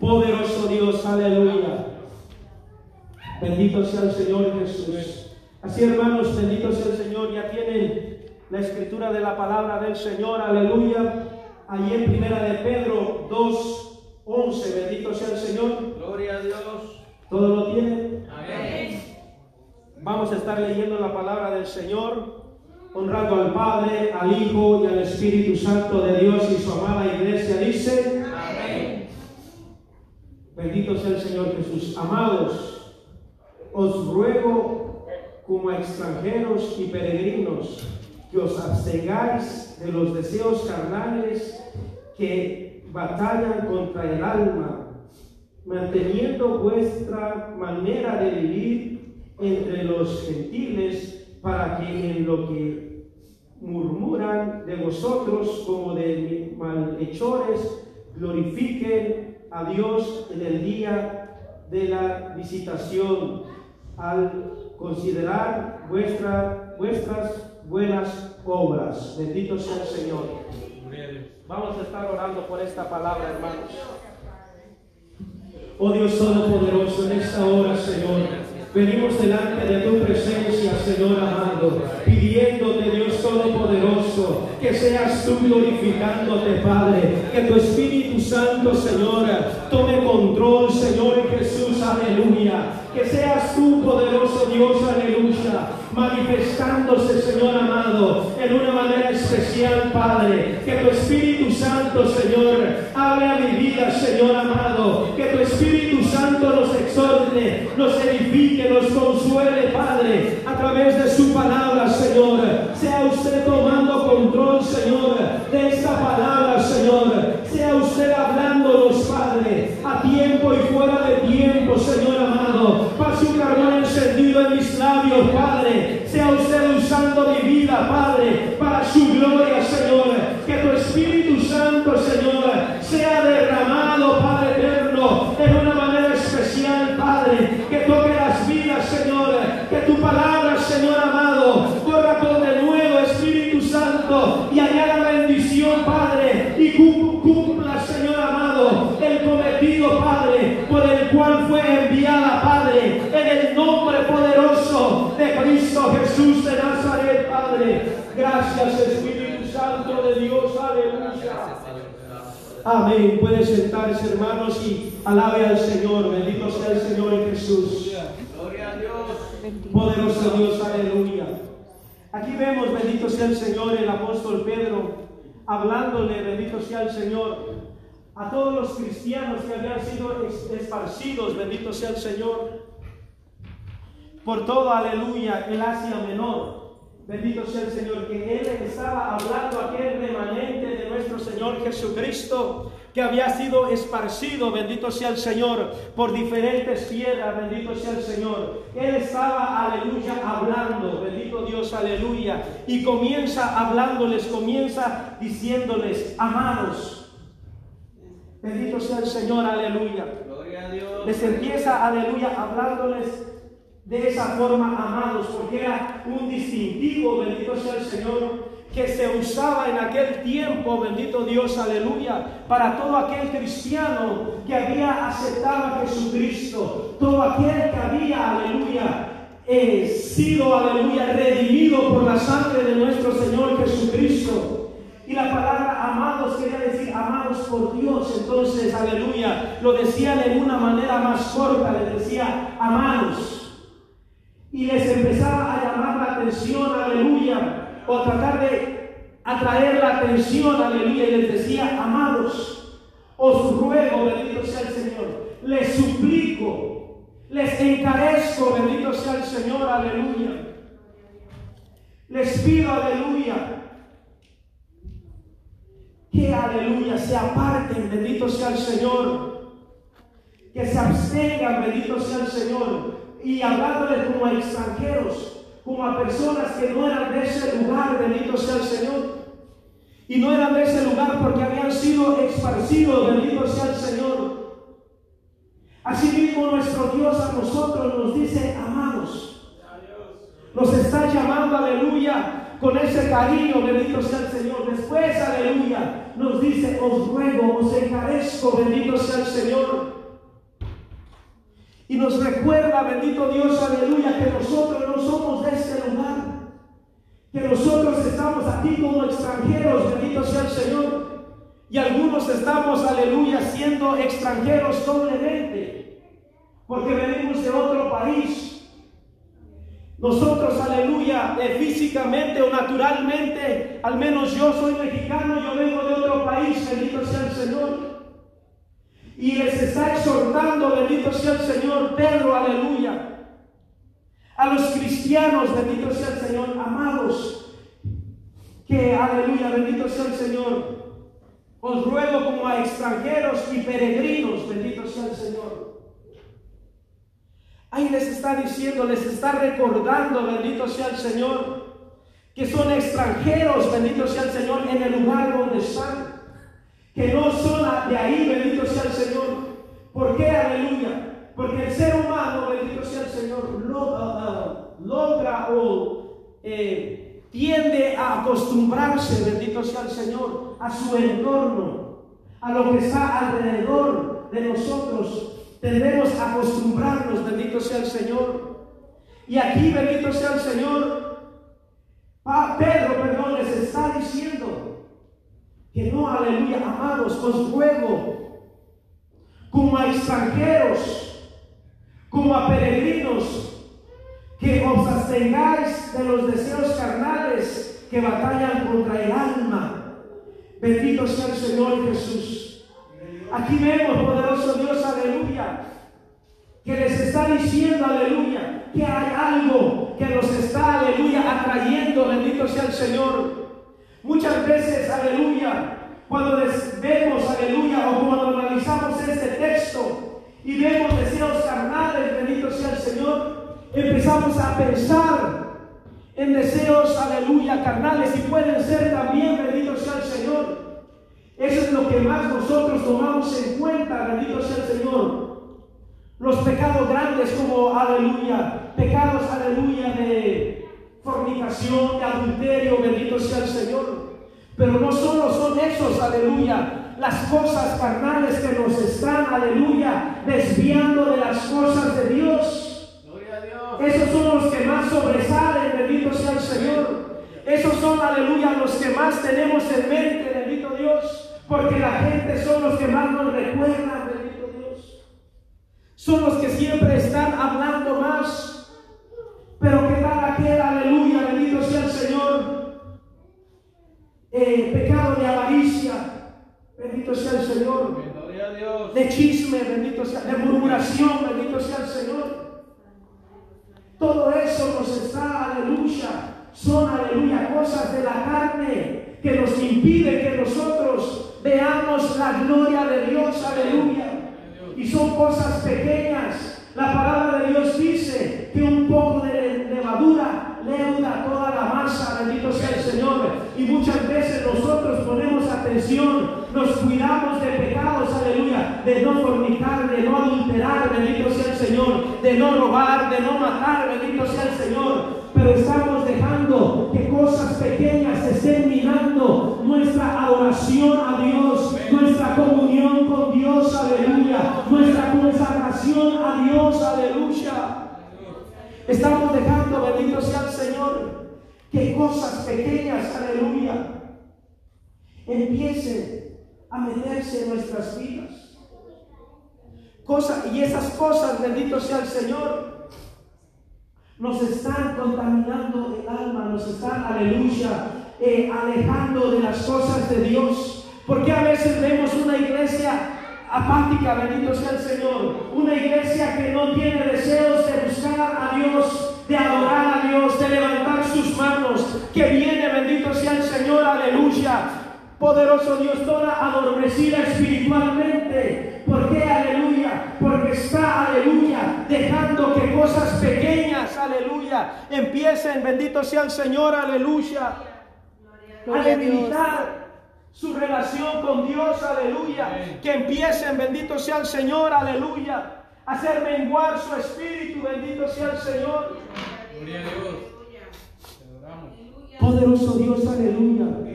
Poderoso Dios, aleluya. Bendito sea el Señor Jesús. Así hermanos, bendito sea el Señor. Ya tienen la escritura de la palabra del Señor, aleluya. Allí en primera de Pedro 2, 11, bendito sea el Señor. Gloria a Dios. ¿Todo lo tienen? Amén. Vamos a estar leyendo la palabra del Señor, honrando al Padre, al Hijo y al Espíritu Santo de Dios y su amada iglesia. Dice. Bendito sea el Señor Jesús. Amados, os ruego como extranjeros y peregrinos que os abstengáis de los deseos carnales que batallan contra el alma, manteniendo vuestra manera de vivir entre los gentiles, para que en lo que murmuran de vosotros como de malhechores, glorifiquen a Dios en el día de la visitación, al considerar vuestra, vuestras buenas obras. Bendito sea el Señor. Vamos a estar orando por esta palabra, hermanos. Oh Dios Todopoderoso, en esta hora, Señor, venimos delante de tu presencia, Señor amado, pidiéndote, que seas tú glorificándote, Padre, que tu Espíritu Santo, Señor, tome control, Señor Jesús, aleluya. Que seas tú, poderoso Dios, aleluya, manifestándose, Señor amado, en una manera especial, Padre. Que tu Espíritu Santo, Señor, hable a mi vida, Señor amado. Que tu Espíritu Santo nos exhorte, nos edifique, nos consuele, Padre, a través de su palabra, Señor. Sea usted tomando de esta palabra, Señor. Sea usted hablándonos, Padre, a tiempo y fuera de tiempo, Señor amado. Pase un carbón encendido en mis labios, Padre. Sea usted usando mi vida, Padre, para su gloria, Amén. Puede sentarse, hermanos, y alabe al Señor. Bendito sea el Señor Jesús. Gloria a Dios. Poderoso Dios, aleluya. Aquí vemos, bendito sea el Señor, el apóstol Pedro, hablándole, bendito sea el Señor, a todos los cristianos que habían sido es- esparcidos, bendito sea el Señor, por todo, aleluya, el Asia Menor. Bendito sea el Señor, que Él estaba hablando a aquel remanente de nuestro Señor Jesucristo que había sido esparcido, bendito sea el Señor, por diferentes tierras, bendito sea el Señor. Él estaba, aleluya, hablando, bendito Dios, aleluya, y comienza hablándoles, comienza diciéndoles, amados, bendito sea el Señor, aleluya. Gloria a Dios. Les empieza, aleluya, hablándoles de esa forma, amados, porque era un distintivo, bendito sea el Señor, que se usaba en aquel tiempo, bendito Dios, aleluya, para todo aquel cristiano que había aceptado a Jesucristo, todo aquel que había, aleluya, eh, sido, aleluya, redimido por la sangre de nuestro Señor Jesucristo. Y la palabra amados quería decir amados por Dios. Entonces, aleluya, lo decían en una manera más corta, les decía amados. Y les empezaba a llamar la atención, aleluya, o tratar de atraer la atención, aleluya, y les decía, amados, os ruego, bendito sea el Señor, les suplico, les encarezco, bendito sea el Señor, aleluya. Les pido, aleluya, que aleluya se aparten, bendito sea el Señor, que se abstengan, bendito sea el Señor, y hablándoles como a extranjeros, como a personas que no eran de ese lugar, bendito sea el Señor, y no eran de ese lugar porque habían sido esparcidos, bendito sea el Señor. Asimismo nuestro Dios a nosotros nos dice, amados, nos está llamando, aleluya, con ese cariño, bendito sea el Señor. Después, aleluya, nos dice, os ruego, os encarezco, bendito sea el Señor, Y nos recuerda, bendito Dios, aleluya, que nosotros no somos de este lugar. Que nosotros estamos aquí como extranjeros, bendito sea el Señor. Y algunos estamos, aleluya, siendo extranjeros doblemente. Porque venimos de otro país. Nosotros, aleluya, eh, físicamente o naturalmente, al menos yo soy mexicano, yo vengo de otro país, bendito sea el Señor. Y les está exhortando, bendito sea el Señor, Pedro, aleluya. A los cristianos, bendito sea el Señor, amados, que, aleluya, bendito sea el Señor. Os ruego como a extranjeros y peregrinos, bendito sea el Señor. Ahí les está diciendo, les está recordando, bendito sea el Señor, que son extranjeros, bendito sea el Señor, en el lugar donde están que no son de ahí, bendito. ¿Por qué? Aleluya. Porque el ser humano, bendito sea el Señor, ah, logra o eh, tiende a acostumbrarse, bendito sea el Señor, a su entorno, a lo que está alrededor de nosotros. Tendremos a acostumbrarnos, bendito sea el Señor. Y aquí, bendito sea el Señor, Pedro, perdón, les está diciendo, que no, aleluya, amados, os ruego, como a extranjeros, como a peregrinos, que os abstengáis de los deseos carnales que batallan contra el alma. Bendito sea el Señor Jesús. Aquí vemos, poderoso Dios, aleluya, que les está diciendo, aleluya, que hay algo que los está, aleluya, atrayendo, bendito sea el Señor. Muchas veces, aleluya, cuando vemos, aleluya, o cuando analizamos este texto y vemos deseos carnales, bendito sea el Señor, empezamos a pensar en deseos, aleluya, carnales y pueden ser también, bendito sea el Señor. Eso es lo que más nosotros tomamos en cuenta, bendito sea el Señor. Los pecados grandes como, aleluya, pecados, aleluya, de fornicación, de adulterio, bendito sea el Señor. Pero no solo son esos, aleluya, las cosas carnales que nos están, aleluya, desviando de las cosas de Dios. Gloria a Dios. Esos son los que más sobresalen, bendito sea el Señor. Esos son, aleluya, los que más tenemos en mente, bendito Dios. Porque la gente son los que más nos recuerdan, bendito Dios. Son los que siempre están hablando más pero que tal aquel, aleluya, bendito sea el Señor. Eh, pecado de avaricia, bendito sea el Señor. De chisme, bendito sea, de murmuración, bendito sea el Señor. Todo eso nos está, aleluya, son, aleluya, cosas de la carne que nos impiden que nosotros veamos la gloria de Dios, aleluya. Y son cosas pequeñas nos cuidamos de pecados, aleluya, de no fornicar, de no adulterar, bendito sea el Señor, de no robar, de no matar, bendito sea el Señor pero estamos dejando que cosas pequeñas estén minando nuestra adoración a Dios, nuestra comunión con Dios, aleluya, nuestra consagración a Dios, aleluya. Estamos dejando, bendito sea el Señor, que cosas pequeñas, aleluya, empiecen a meterse en nuestras vidas. Cosas, y esas cosas, bendito sea el Señor, nos están contaminando el alma, nos están, aleluya, eh, alejando de las cosas de Dios. Porque a veces vemos una iglesia apática, bendito sea el Señor, una iglesia que no tiene deseos de buscar a Dios, de adorar a Dios, de levantar sus manos, que viene, bendito sea el Señor, aleluya, poderoso Dios, toda adormecida espiritualmente. ¿Por qué aleluya? Porque está, aleluya, dejando que cosas pequeñas, aleluya, empiecen, bendito sea el Señor, aleluya, a debilitar su relación con Dios, aleluya, que empiecen, bendito sea el Señor, aleluya, a hacer menguar su espíritu, bendito sea el Señor. Gloria a Dios. Poderoso Dios, aleluya.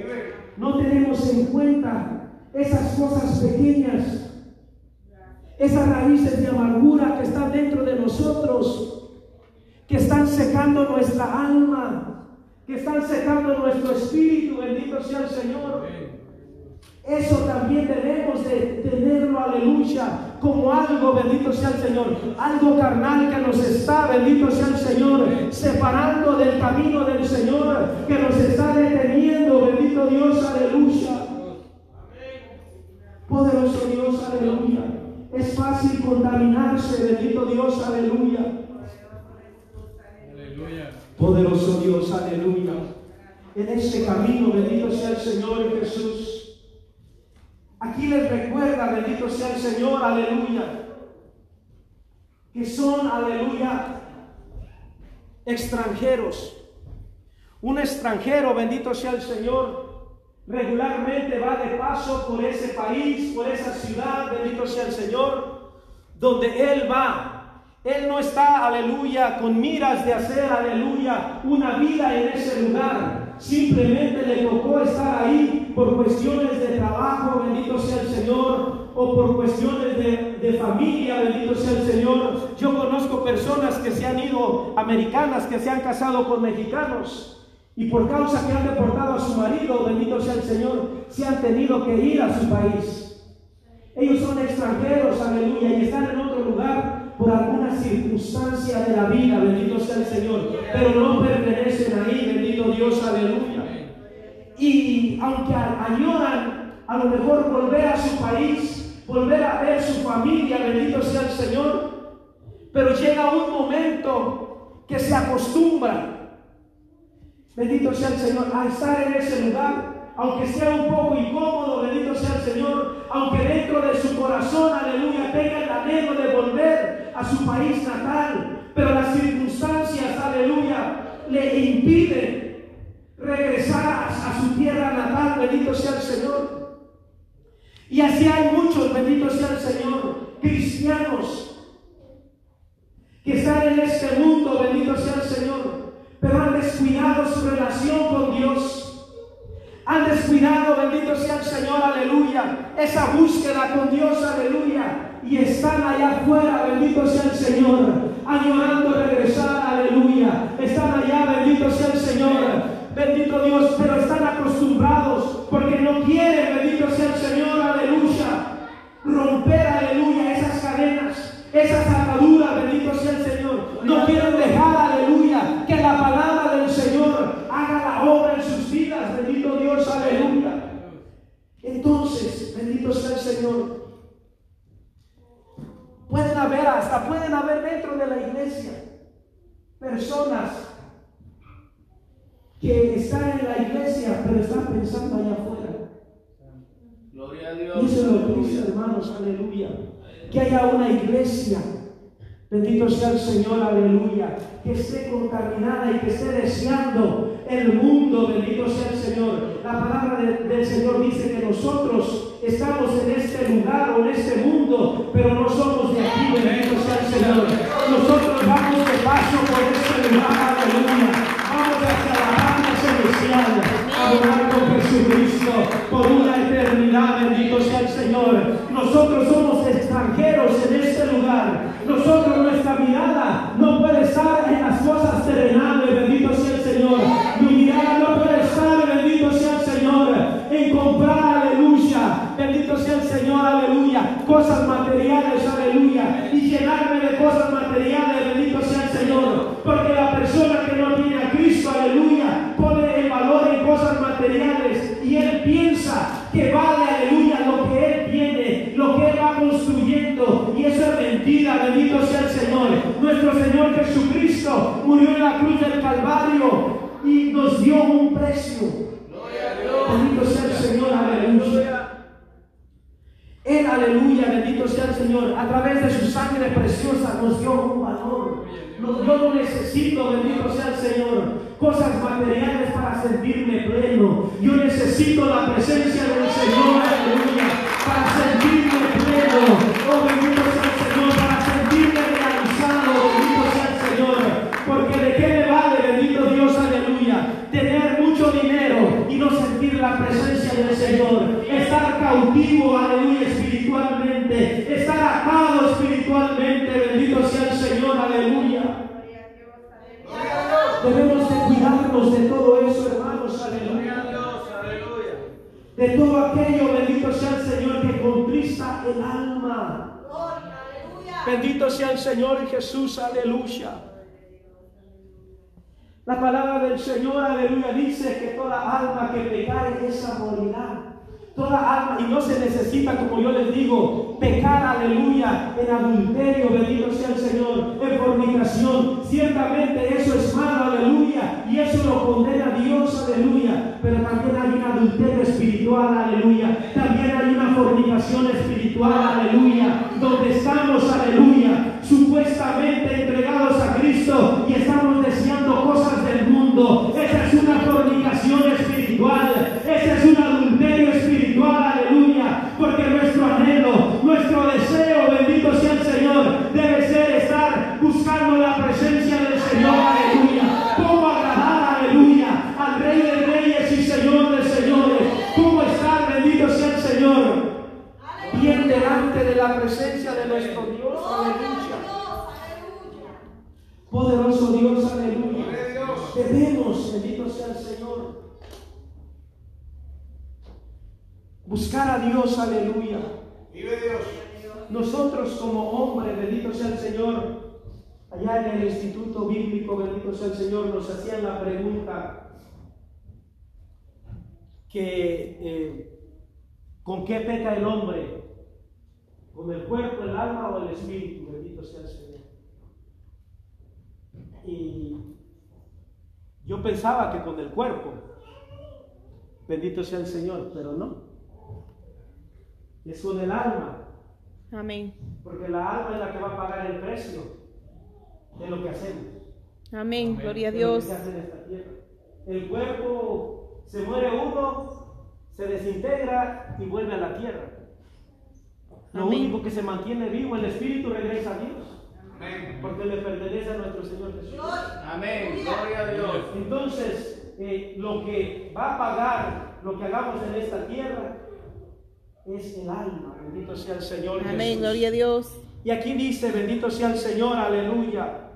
No tenemos en cuenta esas cosas pequeñas esas raíces de amargura que están dentro de nosotros, que están secando nuestra alma, que están secando nuestro espíritu, bendito sea el Señor. Eso también debemos de tenerlo, aleluya, como algo, bendito sea el Señor, algo carnal que nos está, bendito sea el Señor, separando del camino del Señor, que nos está deteniendo, bendito Dios, aleluya. Poderoso Dios, aleluya. Es fácil contaminarse, bendito Dios, aleluya. Aleluya. Poderoso Dios, aleluya. En ese camino, bendito sea el Señor Jesús. Aquí les recuerda, bendito sea el Señor, aleluya, que son, aleluya, extranjeros. Un extranjero, bendito sea el Señor, regularmente va de paso por ese país, por esa ciudad, bendito sea el Señor, donde Él va. Él no está, aleluya, con miras de hacer, aleluya, una vida en ese lugar. Simplemente le tocó estar ahí por cuestiones de trabajo, bendito sea el Señor, o por cuestiones de, de familia, bendito sea el Señor. Yo conozco personas que se han ido, americanas, que se han casado con mexicanos. Y por causa que han deportado a su marido, bendito sea el Señor, se han tenido que ir a su país. Ellos son extranjeros, aleluya, y están en otro lugar por circunstancia de la vida, bendito sea el Señor, pero no pertenecen ahí, bendito Dios, aleluya. Y aunque añoran a lo mejor volver a su país, volver a ver su familia, bendito sea el Señor, pero llega un momento que se acostumbran, bendito sea el Señor, a estar en ese lugar aunque sea un poco incómodo, bendito sea el Señor, aunque dentro de su corazón, aleluya, tenga el anhelo de volver a su país natal, pero las circunstancias, aleluya, le impiden regresar a, su tierra natal, bendito sea el Señor. Y así hay muchos, bendito sea el Señor, cristianos que están en este mundo, bendito sea el Señor, pero han descuidado su relación con Dios han descuidado, bendito sea el Señor, aleluya, esa búsqueda con Dios, aleluya, y están allá afuera, bendito sea el Señor, añorando regresar, aleluya, están allá, bendito sea el Señor, bendito Dios, pero están acostumbrados porque no quieren, bendito sea el Señor, aleluya, romper, aleluya, esas cadenas, esas ataduras, bendito sea el Señor, no quieren dejar, aleluya, que la palabra del Señor haga la obra en sus vidas, bendito Dios, aleluya. Entonces, bendito sea el Señor. Haber, hasta pueden haber dentro de la iglesia personas que están en la iglesia, pero están pensando allá afuera. Gloria a Dios. Dice lo dice, hermanos, aleluya. Que haya una iglesia Bendito sea el Señor, aleluya. Que esté contaminada y que esté deseando el mundo. Bendito sea el Señor. La palabra del Señor dice que nosotros estamos en este lugar o en este mundo, pero no somos de aquí. Bendito sea el Señor. Nosotros vamos de paso por este lugar. Aleluya. Vamos hacia la patria celestial. A con Jesucristo por una eternidad. Bendito sea el Señor. Nosotros somos extranjeros en este lugar. Nosotros, nuestra mirada no puede estar en las cosas terrenales, bendito sea el Señor. Bendito sea el Señor, aleluya. Cosas materiales, aleluya. Y llenarme de cosas materiales, bendito sea el Señor. Porque la persona que no tiene a Cristo, aleluya, pone el valor en cosas materiales y él piensa que vale, aleluya, lo que él tiene, lo que él va construyendo. Y eso es mentira, bendito sea el Señor. Nuestro Señor Jesucristo murió en la cruz del Calvario y nos dio un precio. Bendito sea el Señor, aleluya. Él, aleluya, bendito sea el Señor, a través de su sangre preciosa nos dio un valor. yo no necesito, bendito sea el Señor, cosas materiales para sentirme pleno. Yo necesito la presencia del Señor, aleluya, para sentirme pleno. Oh, bendito sea el Señor, para sentirme realizado, bendito sea el Señor. Porque de qué me vale, bendito Dios, aleluya, tener mucho dinero y no sentir la presencia del Señor. Estar cautivo, aleluya, estar atado espiritualmente. Bendito sea el Señor, aleluya. Debemos de cuidarnos de todo eso, hermanos, aleluya. De todo aquello, bendito sea el Señor, que contrista el alma. Bendito sea el Señor Jesús, aleluya. La palabra del Señor, aleluya, dice que toda alma que pecare, esa morirá. Toda alma, y no se necesita, como yo les digo, pecar, aleluya, en adulterio, bendito sea el Señor, en fornicación. Ciertamente eso es malo, aleluya, y eso lo condena Dios, aleluya. Pero también hay un adulterio espiritual, aleluya. También hay una fornicación espiritual, aleluya. Donde estamos, aleluya, supuestamente entregados a Cristo y estamos deseando cosas del mundo. Esa es una fornicación espiritual. Ese es Dios, aleluya. Vive Dios. Nosotros como hombres, bendito sea el Señor, allá en el Instituto Bíblico, bendito sea el Señor, nos hacían la pregunta que eh, ¿con qué peca el hombre? ¿Con el cuerpo, el alma o el espíritu? Bendito sea el Señor. Y yo pensaba que con el cuerpo, bendito sea el Señor, pero no. Es con el alma. Amén. Porque la alma es la que va a pagar el precio de lo que hacemos. Amén. Gloria a de lo que Dios. se hace en esta tierra. El cuerpo se muere uno, se desintegra y vuelve a la tierra. Lo Amén. único que se mantiene vivo, el espíritu regresa a Dios, Amén. porque le pertenece a nuestro Señor Jesús. Amén. Gloria a Dios. Entonces, eh, lo que va a pagar lo que hagamos en esta tierra es el alma. Bendito sea el Señor. Amén. Jesús. Gloria a Dios. Y aquí dice, bendito sea el Señor, aleluya,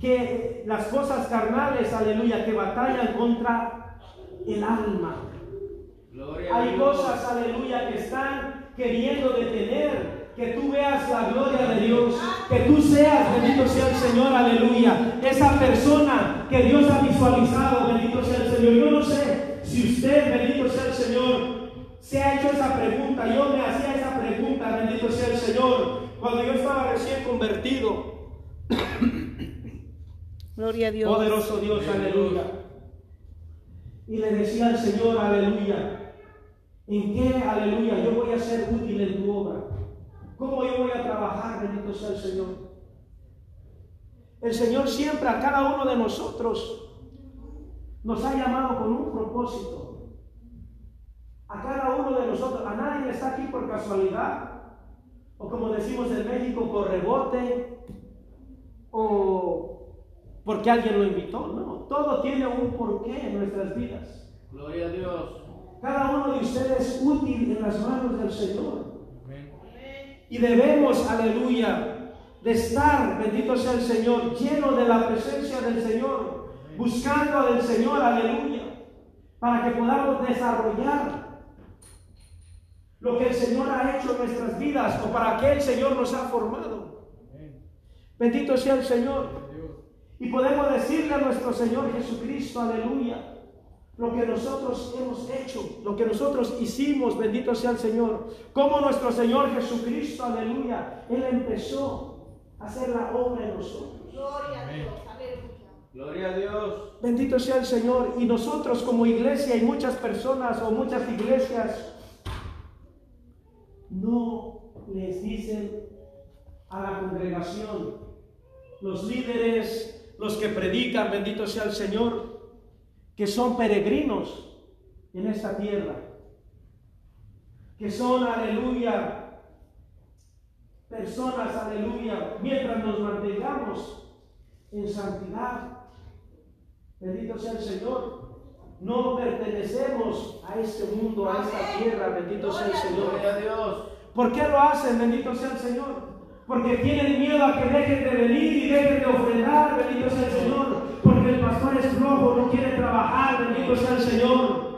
que las cosas carnales, aleluya, que batallan contra el alma. Gloria a Hay Dios. cosas, aleluya, que están queriendo detener que tú veas la gloria de Dios, que tú seas, bendito sea el Señor, aleluya, esa persona que Dios ha visualizado, bendito sea el Señor. Yo no sé si usted, bendito sea el Señor, se ha hecho esa pregunta, yo me hacía esa pregunta, bendito sea el Señor, cuando yo estaba recién convertido. Gloria a Dios. Poderoso Dios, aleluya. Y le decía al Señor, aleluya, ¿en qué, aleluya, yo voy a ser útil en tu obra? ¿Cómo yo voy a trabajar, bendito sea el Señor? El Señor siempre a cada uno de nosotros nos ha llamado con un propósito. A cada uno de nosotros, a nadie está aquí por casualidad, o como decimos en México, por rebote, o porque alguien lo invitó, no. Todo tiene un porqué en nuestras vidas. Gloria a Dios. Cada uno de ustedes es útil en las manos del Señor. Amén. Y debemos, aleluya, de estar, bendito sea el Señor, lleno de la presencia del Señor, buscando del Señor, aleluya, para que podamos desarrollar lo que el Señor ha hecho en nuestras vidas o para que el Señor nos ha formado. Bendito sea el Señor. Y podemos decirle a nuestro Señor Jesucristo, aleluya, lo que nosotros hemos hecho, lo que nosotros hicimos, bendito sea el Señor. Como nuestro Señor Jesucristo, aleluya, Él empezó a hacer la obra en nosotros. Gloria a Dios, aleluya. Gloria a Dios. Bendito sea el Señor. Y nosotros como iglesia y muchas personas o muchas iglesias no les dicen a la congregación, los líderes, los que predican, bendito sea el Señor, que son peregrinos en esta tierra, que son, aleluya, personas, aleluya, mientras nos mantengamos en santidad, bendito sea el Señor, no pertenecemos a este mundo, a esta tierra, bendito sea el Señor. ¿Por qué lo hacen? Bendito sea el Señor. Porque tienen miedo a que dejen de venir y dejen de ofrendar, bendito sea el Señor. Porque el pastor es flojo, no quiere trabajar, bendito sea el Señor.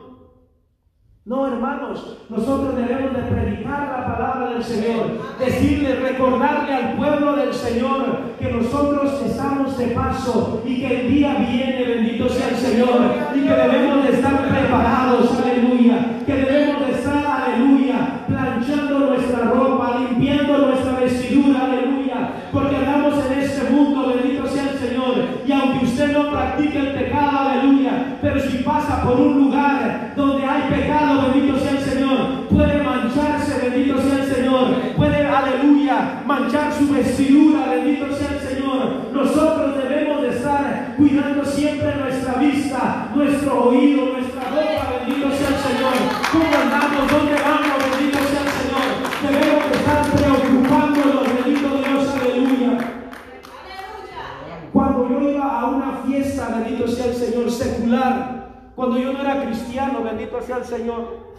No, hermanos, nosotros debemos de predicar la palabra del Señor, decirle, recordarle al pueblo del Señor que nosotros estamos de paso y que el día viene, bendito sea el Señor, y que debemos de estar preparados, aleluya, que debemos de estar, aleluya, planchando nuestra ropa, limpiando nuestra vestidura, aleluya, porque andamos en este mundo, bendito sea el Señor, y aunque usted no practique el pecado, aleluya, pero si pasa por un lugar donde hay pecado, su vestidura, bendito sea el Señor. Nosotros debemos de estar cuidando siempre nuestra vista, nuestro oído, nuestra boca, bendito sea el Señor. ¿Cómo andamos? ¿Dónde vamos? Bendito sea el Señor. Debemos de estar preocupándonos, bendito Dios, aleluya. Cuando yo iba a una fiesta, bendito sea el Señor, secular, cuando yo no era cristiano, bendito sea el Señor,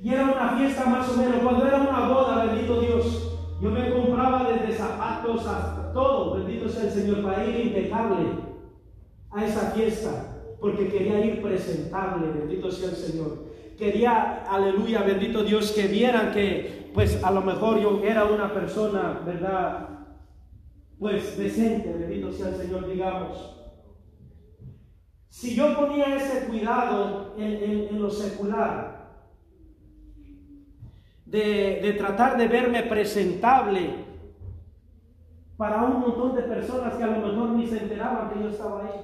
y era una fiesta más o menos, cuando era una boda, bendito Dios, yo me compraba desde zapatos hasta todo, bendito sea el Señor, para ir impecable a esa fiesta, porque quería ir presentable, bendito sea el Señor. Quería, aleluya, bendito Dios, que vieran que, pues a lo mejor yo era una persona, ¿verdad? pues decente, bendito sea el Señor, digamos. Si yo ponía ese cuidado en, lo secular, de, de tratar de verme presentable para un montón de personas que a lo mejor ni se enteraban que yo estaba ahí,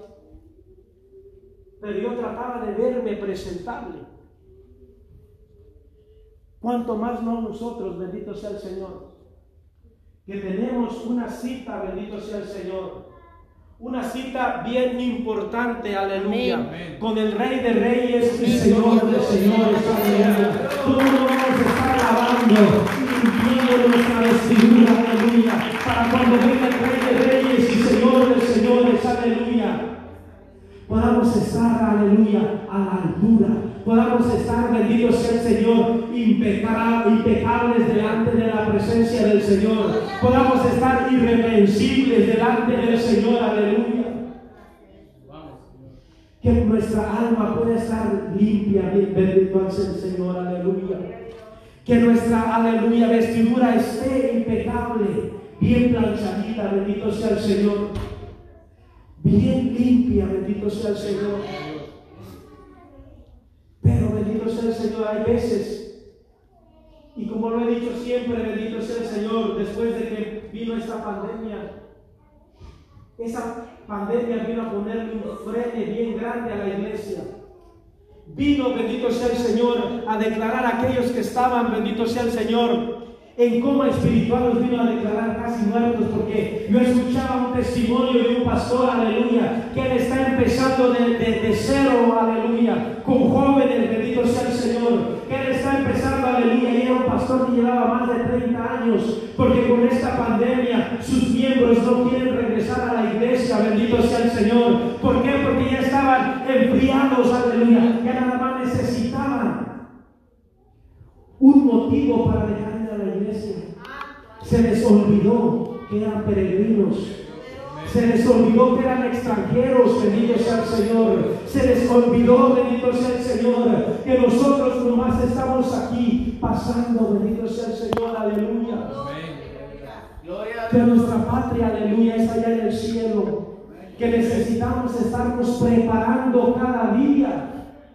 pero yo trataba de verme presentable. Cuanto más no nosotros, bendito sea el Señor. Que tenemos una cita, bendito sea el Señor. Una cita bien importante, aleluya, Amén. con el Rey de Reyes y Señor de Señores, y limpiando nuestra vestidura, aleluya, para cuando venga el Rey de Reyes y Señor de Señores, aleluya podamos estar, aleluya, a la altura, podamos estar, bendito sea el Señor, impeca- impecables delante de la presencia del Señor, podamos estar irreprensibles delante del Señor, aleluya. Que nuestra alma pueda estar limpia, bendito sea el Señor, aleluya. Que nuestra, aleluya, vestidura esté impecable, bien planchadita, bendito sea el Señor bien limpia, bendito sea el Señor. Pero bendito sea el Señor, hay veces, y como lo he dicho siempre, bendito sea el Señor, después de que vino esta pandemia, esa pandemia vino a ponerle un frene bien grande a la iglesia. Vino, bendito sea el Señor, a declarar a aquellos que estaban, bendito sea el Señor, en coma espiritual los vino a declarar casi muertos porque yo escuchaba un testimonio de un pastor, aleluya, que él está empezando de, de- de cero, aleluya, con jóvenes, bendito sea el Señor, que él está empezando, aleluya, y era un pastor que llevaba más de 30 años, porque con esta pandemia sus miembros no quieren regresar a la iglesia, bendito sea el Señor. ¿Por qué? Porque ya estaban enfriados, aleluya, ya nada más necesitaban un motivo para dejar iglesia. Se les olvidó que eran peregrinos. Se les olvidó que eran extranjeros, bendito sea el Señor. Se les olvidó, bendito sea el Señor, que nosotros nomás estamos aquí pasando, bendito sea el Señor, aleluya. Que nuestra patria, aleluya, es allá en el cielo. Que necesitamos estarnos preparando cada día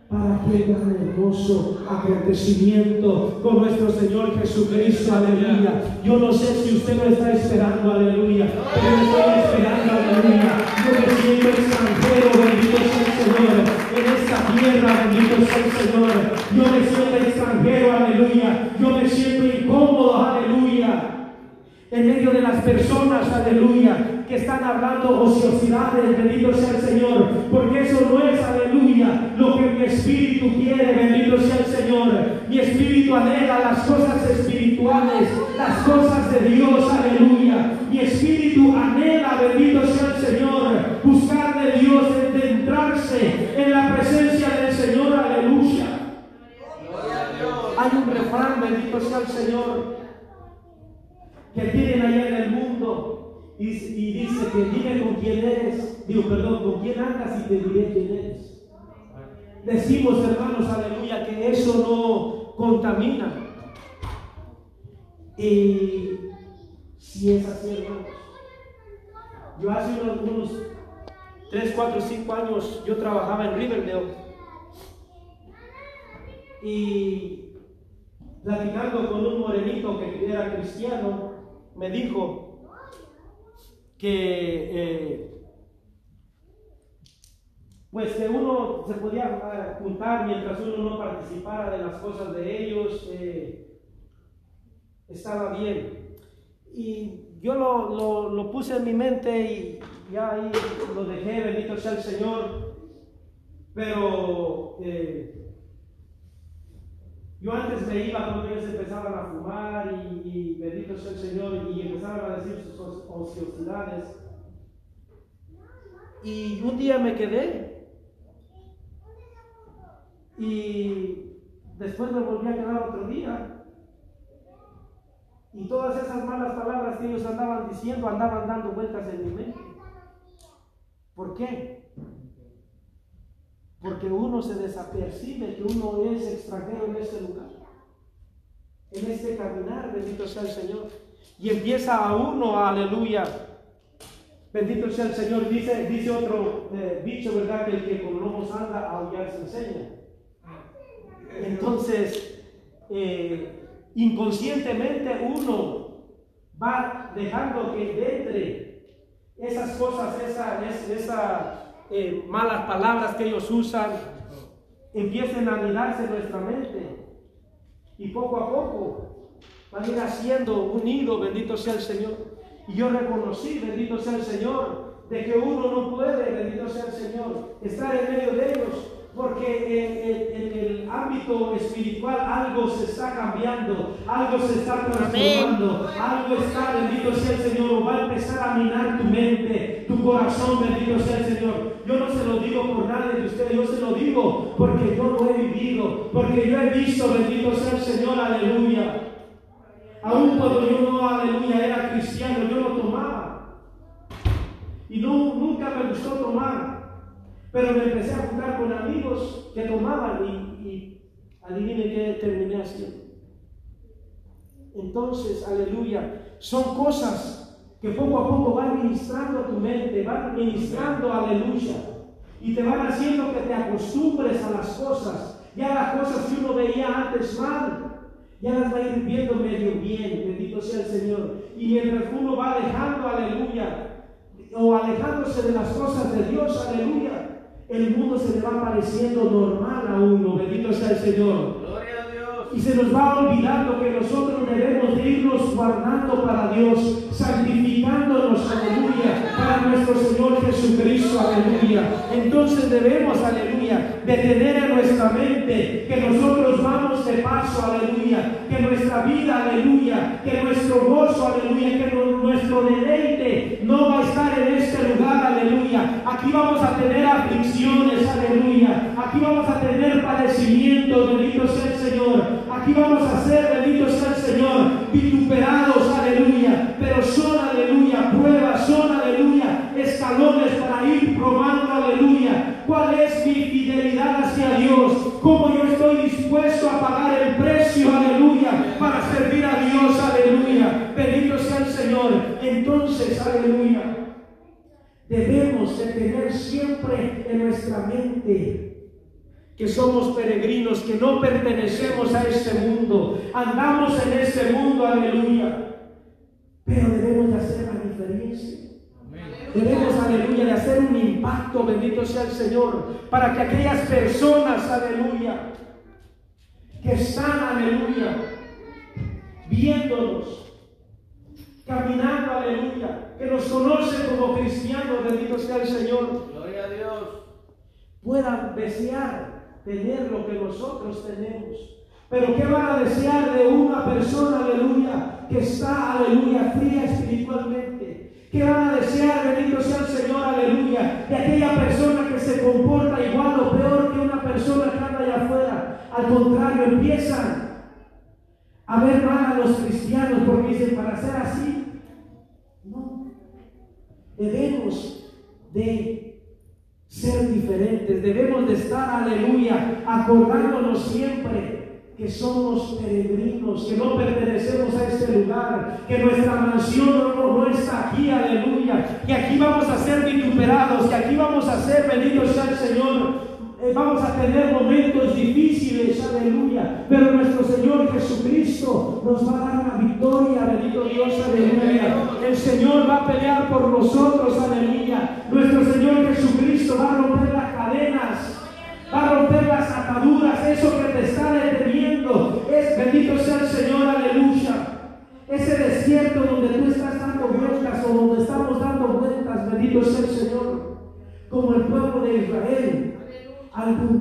para aquel gran hermoso acontecimiento con nuestro Señor Jesucristo, aleluya. Yo no sé si usted lo está esperando, aleluya, pero estoy esperando, aleluya. Yo me siento extranjero, bendito sea el Señor, en esta tierra, bendito sea el Señor. Yo me siento extranjero, aleluya. Yo me siento incómodo, aleluya en medio de las personas, aleluya, que están hablando ociosidades, bendito sea el Señor, porque eso no es, aleluya, lo que mi espíritu quiere, bendito sea el Señor. Mi espíritu anhela las cosas espirituales, las cosas de Dios, aleluya. Mi espíritu anhela, bendito sea el Señor, buscar de Dios, adentrarse en la presencia del Señor, aleluya. Hay un refrán, bendito sea el Señor, que tienen allá en el mundo y, y dice que dime con quién eres, digo, perdón, con quién andas y te diré quién eres. Decimos, hermanos, aleluya, que eso no contamina. Y si es así, hermanos. Yo hace unos, unos 3, 4, 5 años yo trabajaba en Riverdale. Y platicando con un morenito que era cristiano, me dijo que eh, pues que uno se podía eh, juntar mientras uno no participara de las cosas de ellos, eh, estaba bien. Y yo lo, lo, puse en mi mente y ya ahí lo dejé, bendito sea el Señor. Pero eh, yo antes me iba cuando ellos empezaban a fumar y, y bendito sea el Señor y empezaban a decir sus ociosidades. Y un día me quedé y después me volví a quedar otro día. Y todas esas malas palabras que ellos andaban diciendo andaban dando vueltas en mi mente. ¿Por qué? Porque uno se desapercibe que uno es extranjero en este lugar, en este caminar, bendito sea el Señor. Y empieza a uno, aleluya. Bendito sea el Señor. Dice, dice otro eh, dicho, ¿verdad? Que el que con lobos anda, aullar se enseña. Entonces, eh, inconscientemente uno va dejando que entre esas cosas, esas esa, eh, malas palabras que ellos usan, empiecen a anidarse en nuestra mente. Y poco a poco van a ir haciendo un nido, bendito sea el Señor. Y yo reconocí, bendito sea el Señor, de que uno no puede, bendito sea el Señor, estar en medio de ellos porque en, el ámbito espiritual algo se está cambiando, algo se está transformando, algo está, bendito sea el Señor, va a empezar a minar tu mente, tu corazón, bendito sea el Señor. Yo no se lo digo por nadie de ustedes, yo se lo digo porque yo lo he vivido, porque yo he visto, bendito sea el Señor, aleluya. Aún cuando yo no, aleluya, era cristiano, yo lo tomaba. Y no, nunca me gustó tomar. Pero me empecé a juntar con amigos que tomaban y, adivinen qué terminé haciendo. Entonces, aleluya, son cosas que poco a poco van ministrando tu mente, van ministrando, aleluya, y te van haciendo que te acostumbres a las cosas. Ya las cosas que uno veía antes mal, ya las va a ir viendo medio bien, bendito sea el Señor. Y mientras uno va dejando, aleluya, o alejándose de las cosas de Dios, aleluya, el mundo se le va pareciendo normal a uno. Bendito sea el Señor. Gloria a Dios. Y se nos va olvidando que nosotros debemos de irnos guardando para Dios, santificándonos, aleluya, para nuestro Señor Jesucristo, aleluya. Entonces debemos, aleluya, de tener en nuestra mente que nosotros paso, aleluya, que nuestra vida, aleluya, que nuestro gozo, aleluya, que nuestro deleite no va a estar en este lugar, aleluya. Aquí vamos a tener aflicciones, aleluya. Aquí vamos a tener padecimientos, bendito sea el Señor. Aquí vamos a ser, bendito sea el Señor, vituperados, aleluya. Pero son, nuestra mente que somos peregrinos, que no pertenecemos a este mundo, andamos en este mundo, aleluya. Pero debemos de hacer la diferencia. Debemos, aleluya, de hacer un impacto, bendito sea el Señor, para que aquellas personas, aleluya, que están, aleluya, viéndonos, caminando, aleluya, que nos conocen como cristianos, bendito sea el Señor, puedan desear tener lo que nosotros tenemos. Pero ¿qué van a desear de una persona, aleluya, que está, aleluya, fría espiritualmente? ¿Qué van a desear, bendito sea el Señor, aleluya, de aquella persona que se comporta igual o peor que una persona que anda allá afuera? Al contrario, empiezan a ver mal a los cristianos porque dicen, para ser así, no. Debemos de ser diferentes, debemos de estar, aleluya, acordándonos siempre que somos peregrinos, que no pertenecemos a este lugar, que nuestra mansión no, no, está aquí, aleluya, que aquí vamos a ser vituperados, que aquí vamos a ser, bendito sea el Señor, eh, vamos a tener momentos difíciles, aleluya, pero nuestro Señor Jesucristo nos va a dar una victoria, bendito Dios, aleluya. El Señor va a pelear por nosotros, aleluya. Nuestro Señor Jesucristo va a romper las cadenas, va a romper las ataduras, eso que te está deteniendo. Es bendito sea el Señor, aleluya. Ese desierto donde tú estás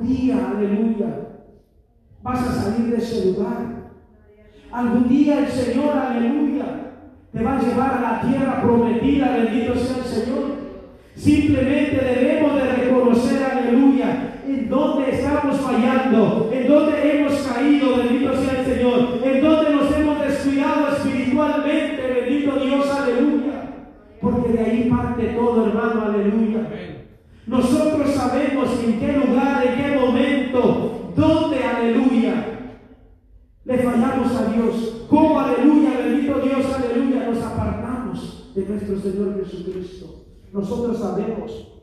día, aleluya, vas a salir de ese lugar. Algún día el Señor, aleluya, te va a llevar a la tierra prometida, bendito sea el Señor. Simplemente debemos de reconocer, aleluya, en dónde estamos fallando, en dónde hemos caído, bendito sea el Señor, en dónde nos hemos descuidado espiritualmente, bendito Dios, aleluya. Porque de ahí parte todo, hermano, aleluya. Nosotros sabemos en qué lugar, en qué momento, dónde, aleluya, le fallamos a Dios. Cómo, aleluya, bendito Dios, aleluya, nos apartamos de nuestro Señor Jesucristo. Nosotros sabemos.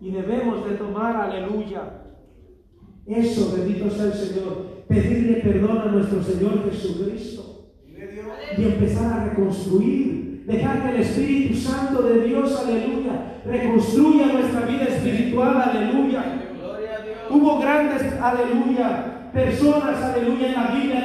Y debemos de tomar, aleluya, eso, bendito sea el Señor, pedirle perdón a nuestro Señor Jesucristo y empezar a reconstruir, dejar que el Espíritu Santo de Dios, aleluya, reconstruya nuestra vida espiritual, aleluya. Hubo grandes, aleluya, personas, aleluya, en la Biblia,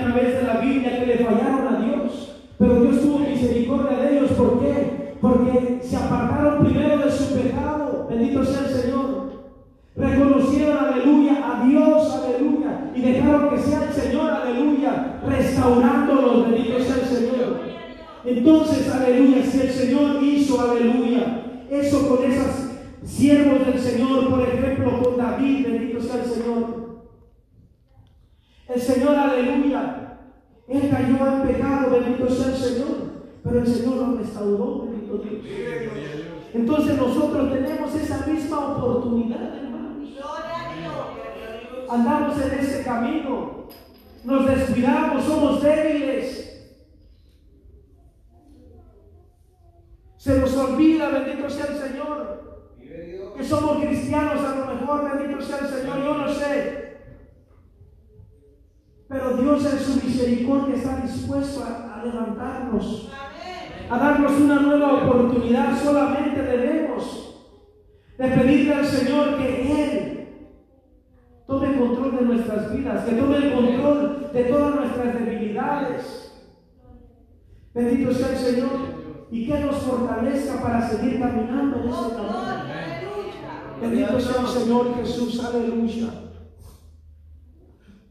Entonces, aleluya, si el Señor hizo, aleluya, eso con esos siervos del Señor, por ejemplo, con David, bendito sea el Señor. El Señor, aleluya, él cayó en pecado, bendito sea el Señor, pero el Señor lo restauró, bendito Dios. Entonces nosotros tenemos esa misma oportunidad, hermanos. Andamos en ese camino, nos descuidamos, somos débiles. Se nos olvida, bendito sea el Señor, que somos cristianos a lo mejor, bendito sea el Señor, yo no sé. Pero Dios en su misericordia está dispuesto a, a levantarnos, a darnos una nueva oportunidad. Solamente debemos de pedirle al Señor que Él tome control de nuestras vidas, que tome el control de todas nuestras debilidades. Bendito sea el Señor y que nos fortalezca para seguir caminando en este camino. Bendito sea el Señor Jesús, aleluya.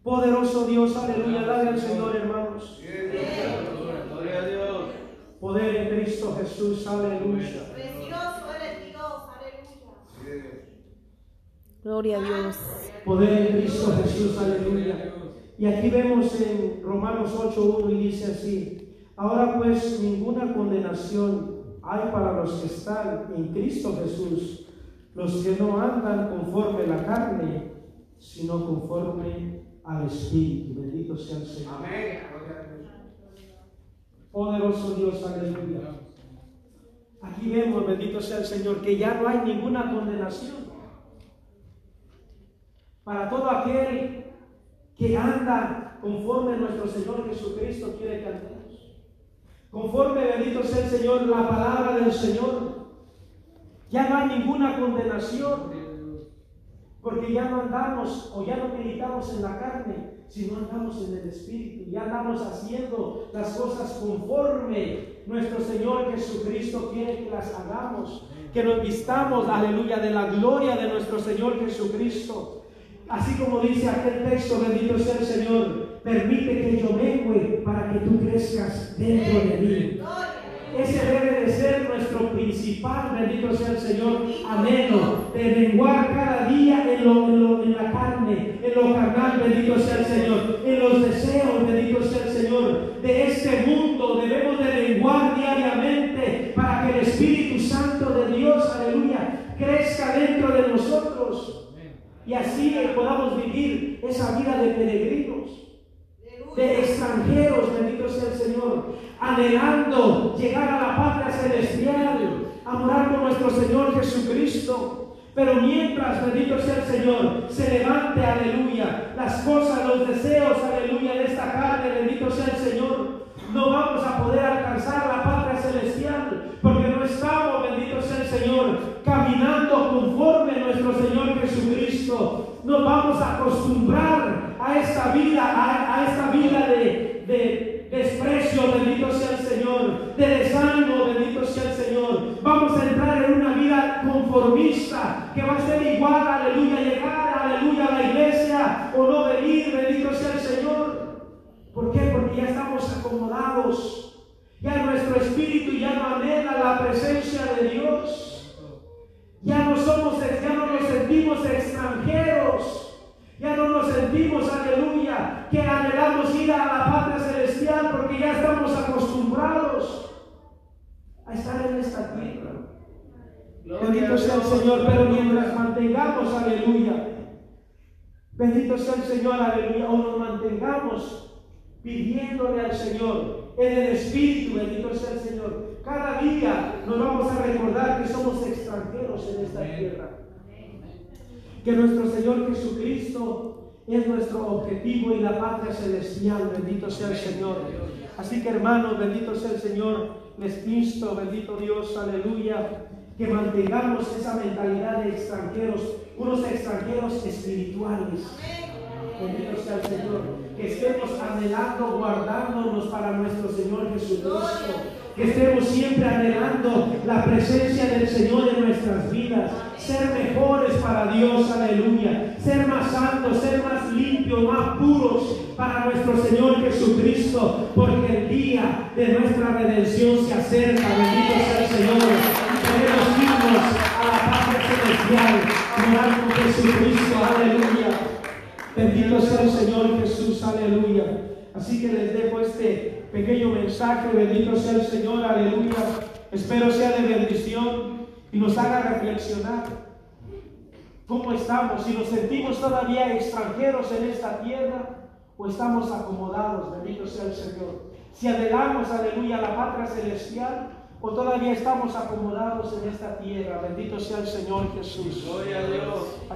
Poderoso Dios, aleluya. Dale al Señor, hermanos. Gloria a Dios. Poder en Cristo Jesús, aleluya. Precioso eres Dios, aleluya. Gloria a Dios. Poder en Cristo Jesús, aleluya. Y aquí vemos en Romanos 8.1 y dice así. Ahora pues ninguna condenación hay para los que están en Cristo Jesús, los que no andan conforme a la carne, sino conforme al Espíritu. Bendito sea el Señor. Amén. Poderoso Dios, aleluya. Aquí vemos, bendito sea el Señor, que ya no hay ninguna condenación para todo aquel que anda conforme a nuestro Señor Jesucristo quiere que. Conforme, bendito sea el Señor, la palabra del Señor. Ya no hay ninguna condenación. Porque ya no andamos o ya no meditamos en la carne, sino andamos en el Espíritu. Ya andamos haciendo las cosas conforme nuestro Señor Jesucristo quiere que las hagamos. Que nos vistamos, aleluya, de la gloria de nuestro Señor Jesucristo. Así como dice aquel texto, bendito sea el Señor, permite que yo mengue para que tú crezcas dentro de mí. Ese debe de ser nuestro principal, bendito sea el Señor, anhelo de menguar cada día en, lo, en, lo, en la carne, en lo carnal, bendito sea el Señor, en los deseos, bendito sea el Señor, de este mundo debemos de menguar diariamente para que el Espíritu Santo de Dios, aleluya, crezca Y así podamos vivir esa vida de peregrinos, de extranjeros, bendito sea el Señor, anhelando llegar a la patria celestial, a morar con nuestro Señor Jesucristo. Pero mientras, bendito sea el Señor, se levante, aleluya, las cosas, los deseos, aleluya, de esta carne, bendito sea el Señor, no vamos a poder alcanzar la patria celestial, porque no estamos, bendito sea el Señor, caminando conforme a nuestro Señor Jesucristo. Nos vamos a acostumbrar a esta vida, a, esta vida de, de desprecio, bendito sea el Señor, de desánimo, bendito sea el Señor. Vamos a entrar en una vida conformista que va a ser igual, aleluya, llegar, aleluya, a la iglesia o no venir, bendito sea el Señor. ¿Por qué? Porque ya estamos acomodados. Ya nuestro espíritu ya no anhela la presencia de Dios. Ya no somos, ya no nos sentimos extranjeros. Ya no nos sentimos, aleluya, que anhelamos ir a la patria celestial porque ya estamos acostumbrados a estar en esta tierra. Bendito sea el Señor, pero mientras mantengamos, aleluya, bendito sea el Señor, aleluya, o nos mantengamos pidiéndole al Señor en el Espíritu, bendito sea el Señor. Cada día nos vamos a recordar que somos extranjeros en esta tierra. Que nuestro Señor Jesucristo es nuestro objetivo y la patria celestial, bendito sea el Señor. Así que hermanos, bendito sea el Señor, les insto, bendito Dios, aleluya, que mantengamos esa mentalidad de extranjeros, unos extranjeros espirituales. Bendito sea el Señor. Que estemos anhelando, guardándonos para nuestro Señor Jesucristo. Que estemos siempre anhelando la presencia del Señor en nuestras vidas. Ser mejores para Dios, aleluya. Ser más santos, ser más limpios, más puros para nuestro Señor Jesucristo. Porque el día de nuestra redención se acerca. Bendito sea el Señor. Queremos irnos a la patria celestial. Morar con Jesucristo. Aleluya. Bendito sea el Señor Jesús, aleluya. Así que les dejo este pequeño mensaje, bendito sea el Señor, aleluya. Espero sea de bendición y nos haga reflexionar cómo estamos, si nos sentimos todavía extranjeros en esta tierra o estamos acomodados, bendito sea el Señor. Si adelamos, aleluya, la patria celestial o todavía estamos acomodados en esta tierra, bendito sea el Señor Jesús. Gloria a Dios.